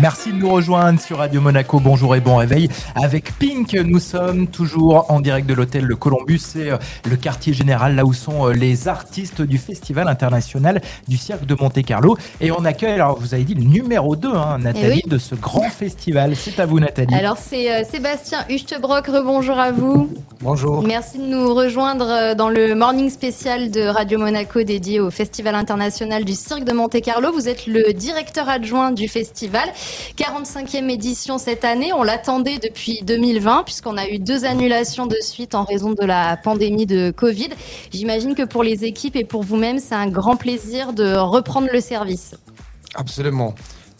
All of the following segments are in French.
Merci de nous rejoindre sur Radio Monaco. Bonjour et bon réveil. Avec Pink, nous sommes toujours en direct de l'hôtel Le Columbus. C'est euh, le quartier général, là où sont euh, les artistes du Festival international du cirque de Monte-Carlo. Et on accueille, alors vous avez dit le numéro 2, hein, Nathalie, Eh de ce grand festival. C'est à vous, Nathalie. Alors c'est euh, Sébastien Huchtebrock, rebonjour à vous. Bonjour. Merci de nous rejoindre dans le morning spécial de Radio Monaco dédié au Festival international du cirque de Monte-Carlo. Vous êtes le directeur adjoint du festival. 45e édition cette année, on l'attendait depuis 2020 puisqu'on a eu deux annulations de suite en raison de la pandémie de Covid. J'imagine que pour les équipes et pour vous-même, c'est un grand plaisir de reprendre le service. Absolument.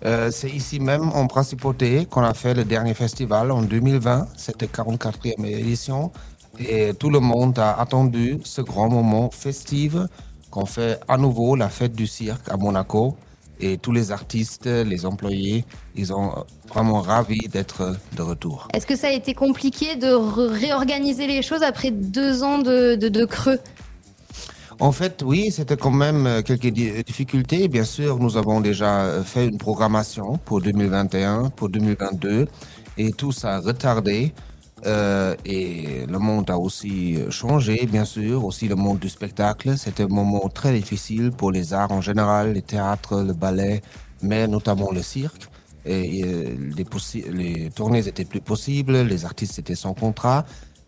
Euh, c'est ici même en Principauté qu'on a fait le dernier festival en 2020. C'était 44e édition. Et tout le monde a attendu ce grand moment festif qu'on fait à nouveau la fête du cirque à Monaco. Et tous les artistes, les employés, ils sont vraiment ravis d'être de retour. Est-ce que ça a été compliqué de réorganiser les choses après deux ans de, de- de creux? En fait, oui, c'était quand même euh, quelques di- difficultés. Bien sûr, nous avons déjà euh, fait une programmation pour 2021, pour 2022, et tout ça a retardé. Euh, et le monde a aussi changé, bien sûr, aussi le monde du spectacle. C'était un moment très difficile pour les arts en général, les théâtres, le ballet, mais notamment le cirque. Les tournées étaient plus possibles, les artistes étaient sans contrat.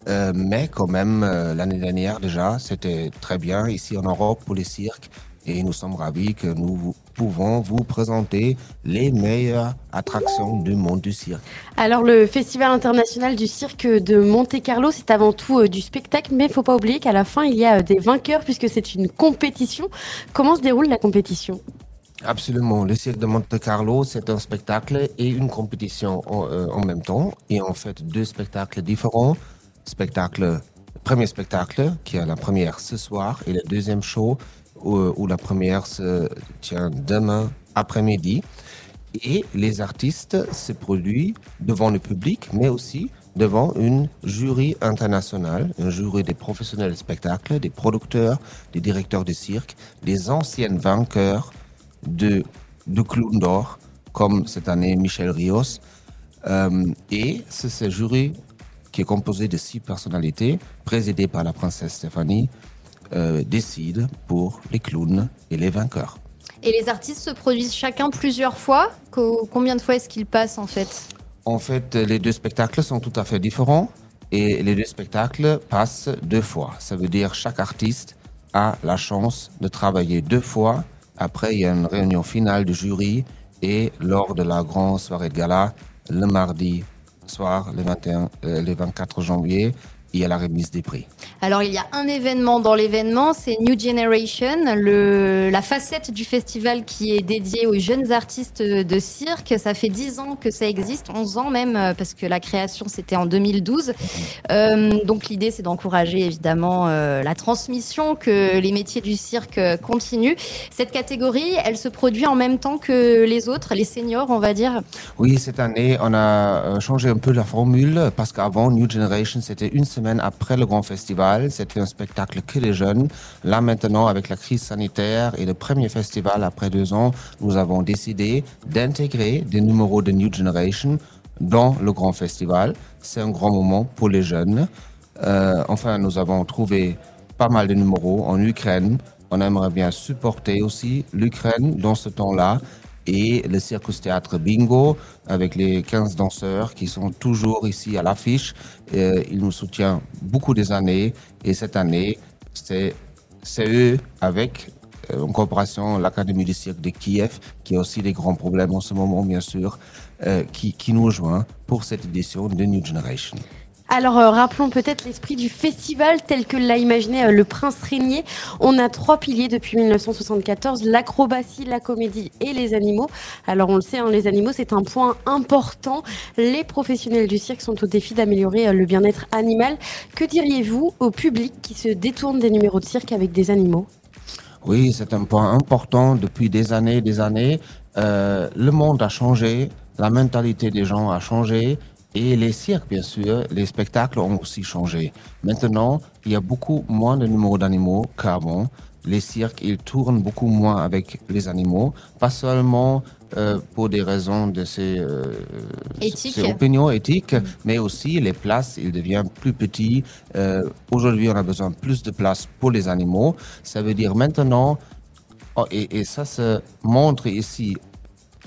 Euh, mais quand même, euh, l'année dernière déjà, c'était très bien ici en Europe pour les cirques. Et nous sommes ravis que nous pouvons vous présenter les meilleures attractions du monde du cirque. Alors le Festival international du cirque de Monte-Carlo, c'est avant tout euh, du spectacle, mais il faut pas oublier qu'à la fin, il y a euh, des vainqueurs puisque c'est une compétition. Comment se déroule la compétition? Absolument. Le cirque de Monte Carlo, c'est un spectacle et une compétition en, euh, en même temps. Et en fait, deux spectacles différents. Spectacle, le premier spectacle, qui est la première ce soir, et le deuxième show, où, la première se tient demain après-midi. Et les artistes se produisent devant le public, mais aussi devant une jury internationale, un jury des professionnels de spectacle, des producteurs, des directeurs de cirque, des anciennes vainqueurs de, de Clown d'Or, comme cette année Michel Rios. Euh, et c'est ce jury qui est composé de six personnalités, présidé par la princesse Stéphanie, euh, décide pour les clowns et les vainqueurs. Et les artistes se produisent chacun plusieurs fois Co- Combien de fois est-ce qu'ils passent en fait? En fait, les deux spectacles sont tout à fait différents et les deux spectacles passent deux fois. Ça veut dire chaque artiste a la chance de travailler deux fois. Après, il y a une réunion finale du jury et lors de la grande soirée de gala, le mardi soir, le, 21, euh, le 24 janvier, il y a la remise des prix. Alors il y a un événement dans l'événement, c'est New Generation, la facette du festival qui est dédiée aux jeunes artistes de cirque. Ça fait 10 ans que ça existe, 11 ans même, euh, parce que la création c'était en 2012. Euh, donc l'idée c'est d'encourager évidemment euh, la transmission, que les métiers du cirque continuent. Cette catégorie, elle se produit en même temps que les autres, les seniors on va dire. Oui, cette année, on a changé un peu la formule parce qu'avant, New Generation, c'était une semaine après le grand festival. C'était un spectacle que des jeunes. Là, maintenant, avec la crise sanitaire et le premier festival après deux ans, nous avons décidé d'intégrer des numéros de New Generation dans le grand festival. C'est un grand moment pour les jeunes. Euh, enfin, nous avons trouvé pas mal de numéros en Ukraine. On aimerait bien supporter aussi l'Ukraine dans ce temps-là et le Circus Théâtre Bingo avec les 15 danseurs qui sont toujours ici à l'affiche. Euh, ils nous soutiennent beaucoup des années et cette année, c'est eux avec euh, en coopération l'Académie du cirque de Kiev qui a aussi des grands problèmes en ce moment bien sûr euh, qui, qui nous rejoint pour cette édition de New Generation. Alors euh, rappelons peut-être l'esprit du festival tel que l'a imaginé euh, le prince Régnier. On a trois piliers depuis 1974, l'acrobatie, la comédie et les animaux. Alors on le sait, hein, les animaux c'est un point important. Les professionnels du cirque sont au défi d'améliorer euh, le bien-être animal. Que diriez-vous au public qui se détourne des numéros de cirque avec des animaux? Oui, c'est un point important depuis des années et des années. Le monde a changé, la mentalité des gens a changé et les cirques, bien sûr, les spectacles ont aussi changé. Maintenant, il y a beaucoup moins de numéros d'animaux qu'avant. Les cirques, ils tournent beaucoup moins avec les animaux, pas seulement euh, pour des raisons de ses, euh, Éthiques. ses opinions éthiques, mais aussi les places, il devient plus petit. Euh, Aujourd'hui, on a besoin de plus de place pour les animaux. Ça veut dire maintenant, oh, et, et ça se montre ici,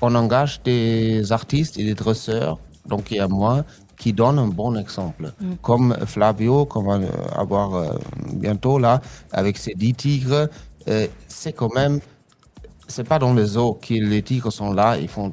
on engage des artistes et des dresseurs, donc il y a moi, qui donnent un bon exemple. Comme Flavio, qu'on va euh, avoir euh, bientôt là, avec ses 10 tigres, euh, c'est quand même, c'est pas dans les zoo que les tigres sont là, ils font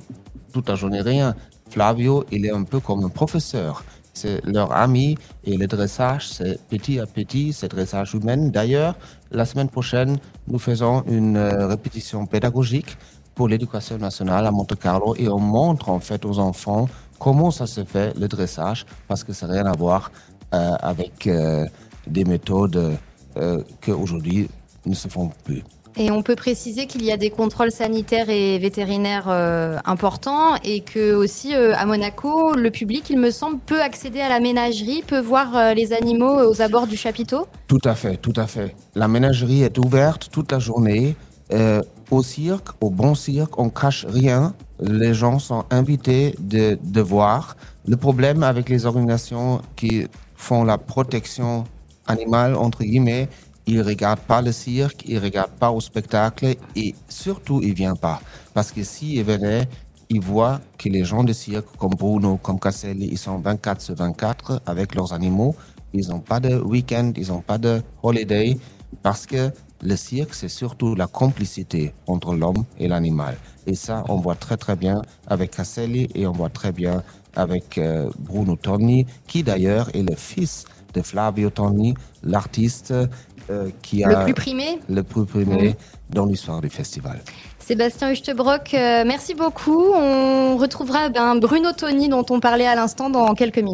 toute la journée rien. Flavio, il est un peu comme un professeur. C'est leur ami et le dressage, c'est petit à petit, c'est dressage humain. D'ailleurs, la semaine prochaine, nous faisons une euh, répétition pédagogique pour l'éducation nationale à Monte Carlo et on montre en fait aux enfants comment ça se fait le dressage? Parce que ça n'a rien à voir euh, avec euh, des méthodes euh, qu'aujourd'hui ne se font plus. Et on peut préciser qu'il y a des contrôles sanitaires et vétérinaires euh, importants et que aussi euh, à Monaco, le public, il me semble, peut accéder à la ménagerie, peut voir euh, les animaux aux abords du chapiteau? Tout à fait, tout à fait. La ménagerie est ouverte toute la journée. Au cirque, au bon cirque, on cache rien. Les gens sont invités de, de voir. Le problème avec les organisations qui font la protection animale, entre guillemets, ils regardent pas le cirque, ils regardent pas au spectacle et surtout ils viennent pas. Parce que s'ils venaient, ils voient que les gens de cirque comme Bruno, comme Casselli, ils sont 24 sur 24 avec leurs animaux. Ils n'ont pas de week-end, ils n'ont pas de holiday parce que le cirque, c'est surtout la complicité entre l'homme et l'animal. Et ça, on voit très très bien avec Casselli et on voit très bien avec euh, Bruno Tonni, qui d'ailleurs est le fils de Flavio Tonni, l'artiste euh, qui a Le plus primé. le plus primé dans l'histoire du festival. Sébastien Huchtebrock, euh, merci beaucoup. On retrouvera ben, Bruno Tony dont on parlait à l'instant dans quelques minutes.